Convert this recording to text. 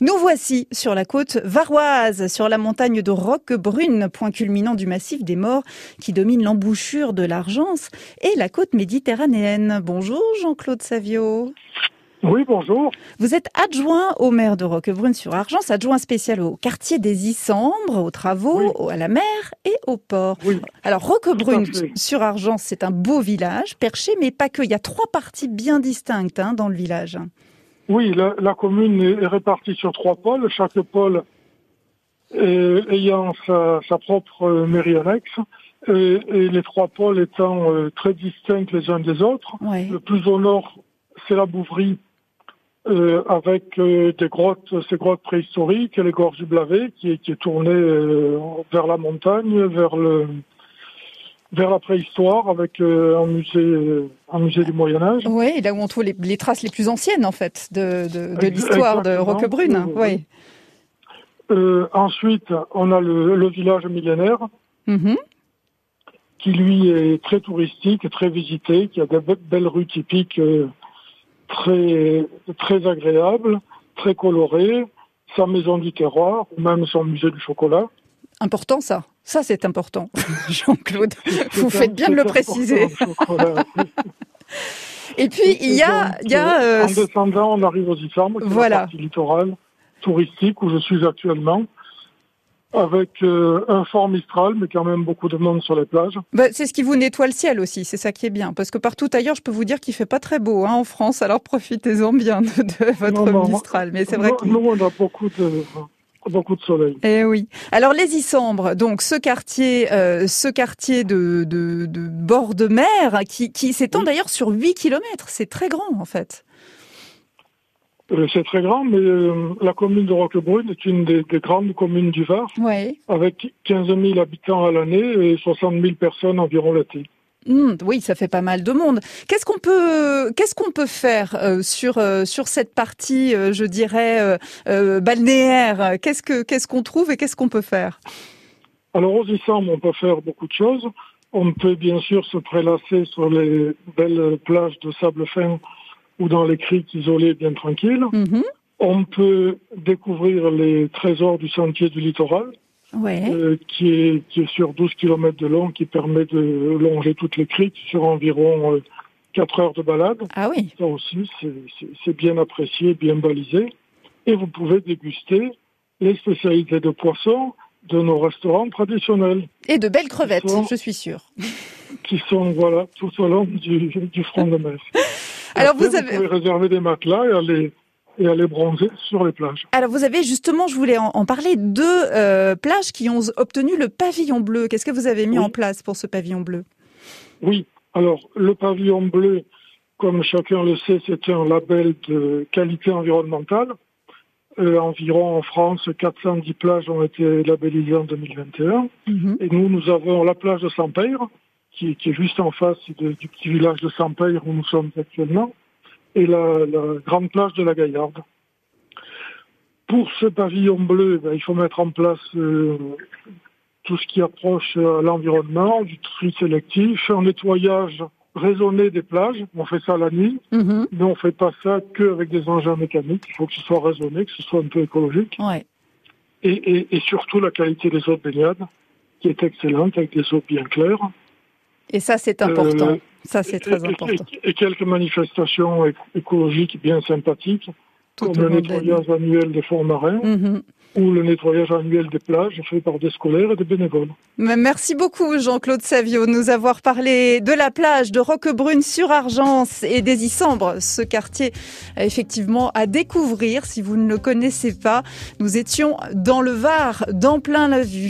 Nous voici sur la côte varoise, sur la montagne de Roquebrune, point culminant du massif des morts qui domine l'embouchure de l'Argence et la côte méditerranéenne. Bonjour Jean-Claude Savio. Oui, bonjour. Vous êtes adjoint au maire de Roquebrune-sur-Argence, adjoint spécial au quartier des Issambres, aux travaux, à la mer et au port. Oui. Alors Roquebrune-sur-Argence, c'est un beau village, perché, mais pas que. Il y a trois parties bien distinctes hein, dans le village. Oui, la, la, commune est répartie sur trois pôles, chaque pôle ayant sa, sa, propre mairie annexe, et, et, les trois pôles étant euh, très distincts les uns des autres. Ouais. Le plus au nord, c'est la Bouvrie, euh, avec euh, des grottes, ces grottes préhistoriques, et les gorges du Blavet, qui, qui est tournée euh, vers la montagne, vers le vers la préhistoire avec euh, un musée euh, un musée du Moyen Âge. Oui, là où on trouve les, les, traces les plus anciennes en fait de, de, de l'histoire de Roquebrune. Oui. Euh, ensuite, on a le, le village millénaire -hmm. qui lui est très touristique, très visité, qui a de belles rues typiques euh, très très agréables, très colorées, sa maison du terroir, ou même son musée du chocolat. Important ça. Ça, c'est important, Jean-Claude. Vous faites bien de le préciser. Et puis, il y a... Donc, y a euh, en descendant, on arrive aux qui voilà. la partie littorale touristique où je suis actuellement, avec euh, un fort Mistral, mais quand même beaucoup de monde sur les plages. Bah, c'est ce qui vous nettoie le ciel aussi, c'est ça qui est bien. Parce que partout ailleurs, je peux vous dire qu'il fait pas très beau hein, en France, alors profitez-en bien de, de votre non, non, Mistral. Mais c'est vrai que... Nous, on a beaucoup de beaucoup de soleil. Eh oui. Alors les Issambres, donc ce quartier, euh, ce quartier de, de, de, bord de mer qui, qui s'étend oui. d'ailleurs sur 8 kilomètres. C'est très grand en fait. Euh, c'est très grand, mais euh, la commune de Roquebrune est une des, des grandes communes du Var, avec 15 000 habitants à l'année et 60 000 personnes environ l'été. Mmh, oui, ça fait pas mal de monde. Qu'est-ce qu'on peut, qu'est-ce qu'on peut faire euh, sur euh, sur cette partie, euh, je dirais balnéaire? Qu'est-ce que qu'est-ce qu'on trouve et qu'est-ce qu'on peut faire? Alors aux Issambres, on peut faire beaucoup de choses. On peut bien sûr se prélasser sur les belles plages de sable fin ou dans les criques isolées bien tranquilles. Mmh. On peut découvrir les trésors du sentier du littoral. Ouais. Euh, qui, est, qui est sur 12 km de long, qui permet de longer toutes les criques sur environ euh, 4 heures de balade. Ah oui. Ça aussi, c'est bien apprécié, bien balisé. Et vous pouvez déguster les spécialités de poissons de nos restaurants traditionnels. Et de belles crevettes, sont, je suis sûre. Qui sont, voilà, tout au long du, du front de mer. Alors Après, vous avez... Vous pouvez réserver des matelas et aller et aller bronzer sur les plages. Alors vous avez justement, je voulais en, en parler, deux euh, plages qui ont obtenu le pavillon bleu. Qu'est-ce que vous avez mis oui. en place pour ce pavillon bleu? Oui, alors le pavillon bleu, comme chacun le sait, c'est un label de qualité environnementale. Euh, environ en France, 410 plages ont été labellisées en 2021. Mm -hmm. Et nous, nous avons la plage de Saint-Père, qui, qui, est juste en face de, du petit village de Saint-Père où nous sommes actuellement et la, la, grande plage de la Gaillarde. Pour ce pavillon bleu, ben, il faut mettre en place euh, tout ce qui approche euh, l'environnement, du tri sélectif, un nettoyage raisonné des plages. On fait ça la nuit, -hmm. mais on fait pas ça qu'avec des engins mécaniques. Il faut que ce soit raisonné, que ce soit un peu écologique. Ouais. Et, et, et, surtout la qualité des eaux de baignade, qui est excellente, avec des eaux bien claires. Et ça, c'est important. Euh, ça, c'est très et, important. Et, quelques manifestations écologiques bien sympathiques, Tout comme le nettoyage annuel des fonds marins -hmm. ou le nettoyage annuel des plages fait par des scolaires et des bénévoles. Merci beaucoup, Jean-Claude Savio, de nous avoir parlé de la plage de Roquebrune sur Argence et des Issambres, ce quartier effectivement à découvrir si vous ne le connaissez pas. Nous étions dans le Var, dans plein la vue.